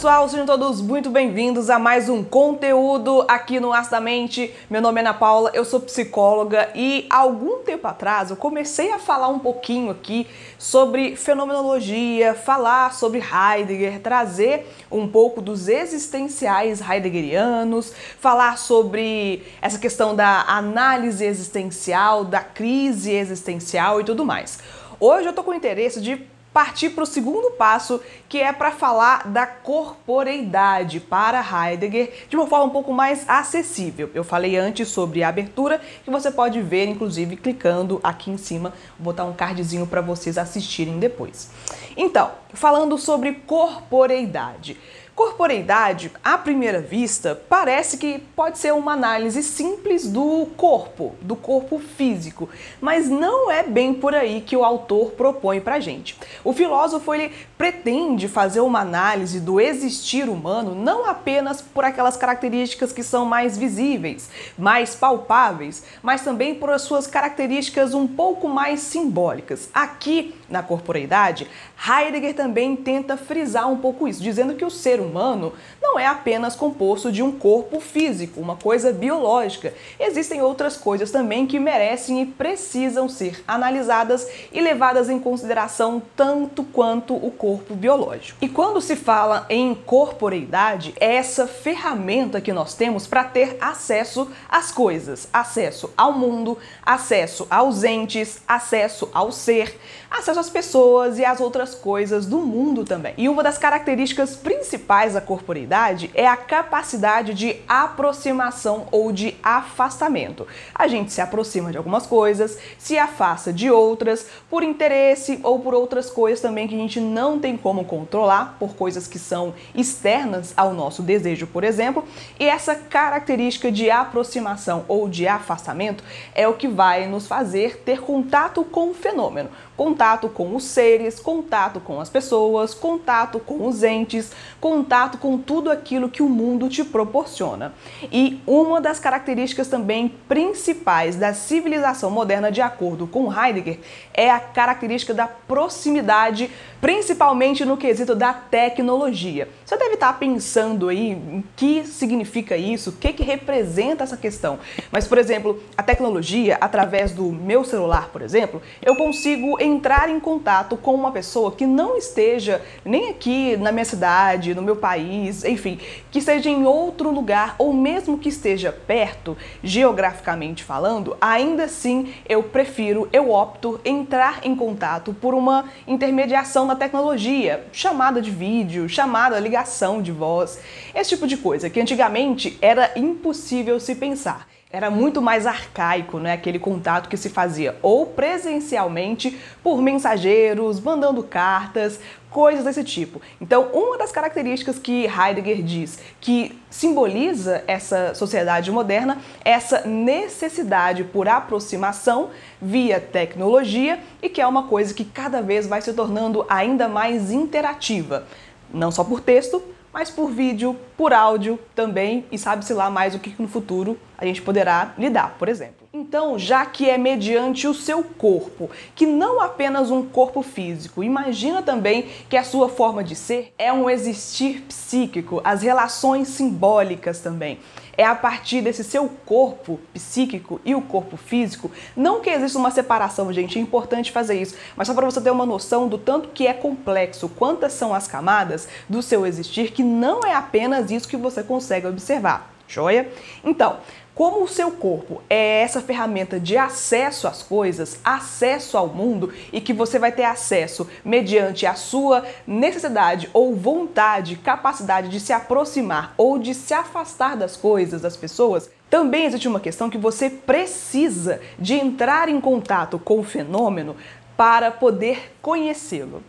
pessoal, sejam todos muito bem-vindos a mais um conteúdo aqui no Aço da Mente. Meu nome é Ana Paula, eu sou psicóloga e algum tempo atrás eu comecei a falar um pouquinho aqui sobre fenomenologia, falar sobre Heidegger, trazer um pouco dos existenciais heideggerianos, falar sobre essa questão da análise existencial, da crise existencial e tudo mais. Hoje eu tô com interesse de partir para o segundo passo, que é para falar da corporeidade para Heidegger de uma forma um pouco mais acessível. Eu falei antes sobre a abertura, que você pode ver, inclusive, clicando aqui em cima. Vou botar um cardzinho para vocês assistirem depois. Então, falando sobre corporeidade. Corporeidade, à primeira vista, parece que pode ser uma análise simples do corpo, do corpo físico, mas não é bem por aí que o autor propõe pra gente. O filósofo ele pretende fazer uma análise do existir humano não apenas por aquelas características que são mais visíveis, mais palpáveis, mas também por as suas características um pouco mais simbólicas. Aqui na corporeidade, Heidegger também tenta frisar um pouco isso, dizendo que o ser humano humano não é apenas composto de um corpo físico, uma coisa biológica. Existem outras coisas também que merecem e precisam ser analisadas e levadas em consideração tanto quanto o corpo biológico. E quando se fala em corporeidade, é essa ferramenta que nós temos para ter acesso às coisas, acesso ao mundo, acesso aos entes, acesso ao ser, acesso às pessoas e às outras coisas do mundo também. E uma das características principais faz a corporeidade é a capacidade de aproximação ou de afastamento. A gente se aproxima de algumas coisas, se afasta de outras, por interesse ou por outras coisas também que a gente não tem como controlar, por coisas que são externas ao nosso desejo, por exemplo. E essa característica de aproximação ou de afastamento é o que vai nos fazer ter contato com o fenômeno contato com os seres, contato com as pessoas, contato com os entes, contato com tudo aquilo que o mundo te proporciona. E uma das características também principais da civilização moderna, de acordo com Heidegger, é a característica da proximidade, principalmente no quesito da tecnologia. Você deve estar pensando aí em que significa isso, o que, que representa essa questão. Mas, por exemplo, a tecnologia, através do meu celular, por exemplo, eu consigo entrar em contato com uma pessoa que não esteja nem aqui na minha cidade, no meu país, enfim, que esteja em outro lugar ou mesmo que esteja perto, geograficamente falando, ainda assim eu prefiro, eu opto entrar em contato por uma intermediação da tecnologia, chamada de vídeo, chamada ligação de voz, esse tipo de coisa que antigamente era impossível se pensar. Era muito mais arcaico, né? Aquele contato que se fazia ou presencialmente por mensageiros, mandando cartas, coisas desse tipo. Então, uma das características que Heidegger diz que simboliza essa sociedade moderna é essa necessidade por aproximação via tecnologia e que é uma coisa que cada vez vai se tornando ainda mais interativa, não só por texto, mas por vídeo, por áudio também, e sabe-se lá mais o que no futuro a gente poderá lidar, por exemplo. Então, já que é mediante o seu corpo, que não apenas um corpo físico, imagina também que a sua forma de ser é um existir psíquico, as relações simbólicas também. É a partir desse seu corpo psíquico e o corpo físico, não que exista uma separação, gente, é importante fazer isso, mas só para você ter uma noção do tanto que é complexo, quantas são as camadas do seu existir, que não é apenas isso que você consegue observar. Joia? Então, como o seu corpo é essa ferramenta de acesso às coisas, acesso ao mundo e que você vai ter acesso mediante a sua necessidade ou vontade, capacidade de se aproximar ou de se afastar das coisas, das pessoas, também existe uma questão que você precisa de entrar em contato com o fenômeno para poder conhecê-lo.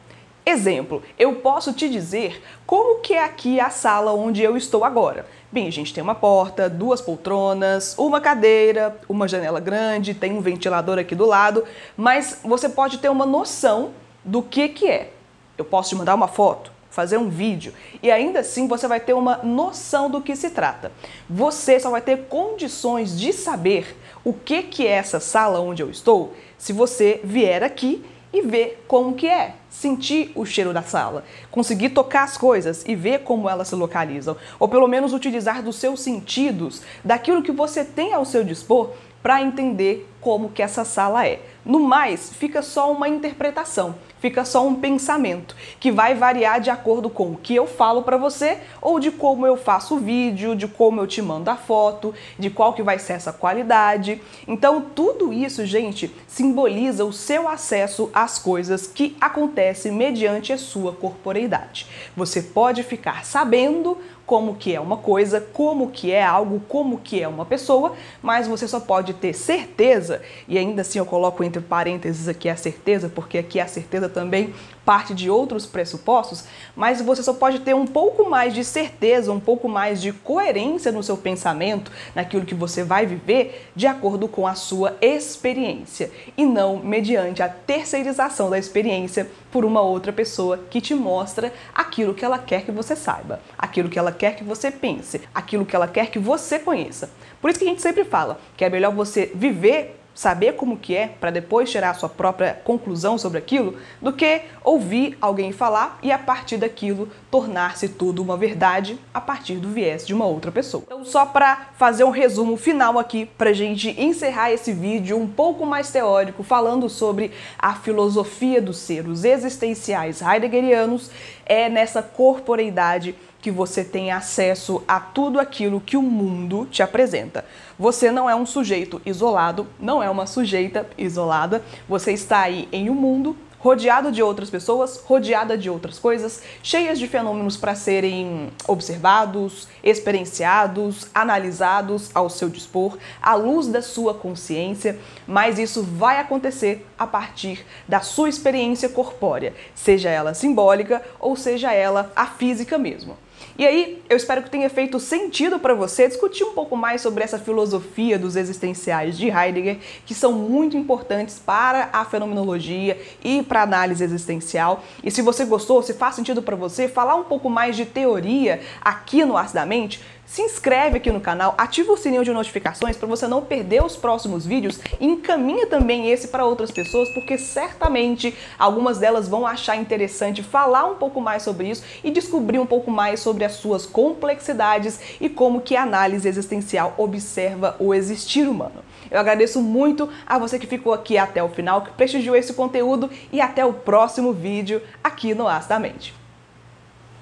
Exemplo, eu posso te dizer como que é aqui a sala onde eu estou agora. Bem, a gente tem uma porta, duas poltronas, uma cadeira, uma janela grande, tem um ventilador aqui do lado, mas você pode ter uma noção do que que é. Eu posso te mandar uma foto, fazer um vídeo e ainda assim você vai ter uma noção do que se trata. Você só vai ter condições de saber o que que é essa sala onde eu estou se você vier aqui e ver como que é, sentir o cheiro da sala, conseguir tocar as coisas e ver como elas se localizam, ou pelo menos utilizar dos seus sentidos, daquilo que você tem ao seu dispor para entender como que essa sala é. No mais, fica só uma interpretação, fica só um pensamento que vai variar de acordo com o que eu falo para você ou de como eu faço o vídeo, de como eu te mando a foto, de qual que vai ser essa qualidade. Então, tudo isso, gente, simboliza o seu acesso às coisas que acontecem mediante a sua corporeidade. Você pode ficar sabendo como que é uma coisa, como que é algo, como que é uma pessoa, mas você só pode ter certeza, e ainda assim eu coloco entre parênteses aqui a certeza, porque aqui a certeza também parte de outros pressupostos, mas você só pode ter um pouco mais de certeza, um pouco mais de coerência no seu pensamento, naquilo que você vai viver, de acordo com a sua experiência, e não mediante a terceirização da experiência por uma outra pessoa que te mostra aquilo que ela quer que você saiba, aquilo que ela quer que você pense, aquilo que ela quer que você conheça. Por isso que a gente sempre fala que é melhor você viver saber como que é para depois tirar a sua própria conclusão sobre aquilo, do que ouvir alguém falar e a partir daquilo tornar-se tudo uma verdade a partir do viés de uma outra pessoa. Então, só para fazer um resumo final aqui para gente encerrar esse vídeo um pouco mais teórico, falando sobre a filosofia dos ser, os existenciais heideggerianos, é nessa corporeidade que você tem acesso a tudo aquilo que o mundo te apresenta. Você não é um sujeito isolado, não é uma sujeita isolada, você está aí em um mundo rodeado de outras pessoas, rodeada de outras coisas, cheias de fenômenos para serem observados, experienciados, analisados ao seu dispor, à luz da sua consciência, mas isso vai acontecer a partir da sua experiência corpórea, seja ela simbólica ou seja ela a física mesmo. E aí, eu espero que tenha feito sentido para você discutir um pouco mais sobre essa filosofia dos existenciais de Heidegger, que são muito importantes para a fenomenologia e para a análise existencial. E se você gostou, se faz sentido para você falar um pouco mais de teoria aqui no Ars da Mente, se inscreve aqui no canal, ativa o sininho de notificações para você não perder os próximos vídeos e encaminha também esse para outras pessoas, porque certamente algumas delas vão achar interessante falar um pouco mais sobre isso e descobrir um pouco mais sobre as suas complexidades e como que a análise existencial observa o existir humano. Eu agradeço muito a você que ficou aqui até o final, que prestigiou esse conteúdo e até o próximo vídeo aqui no As da Mente.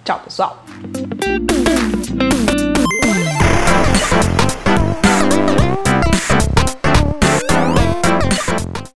Tchau, pessoal!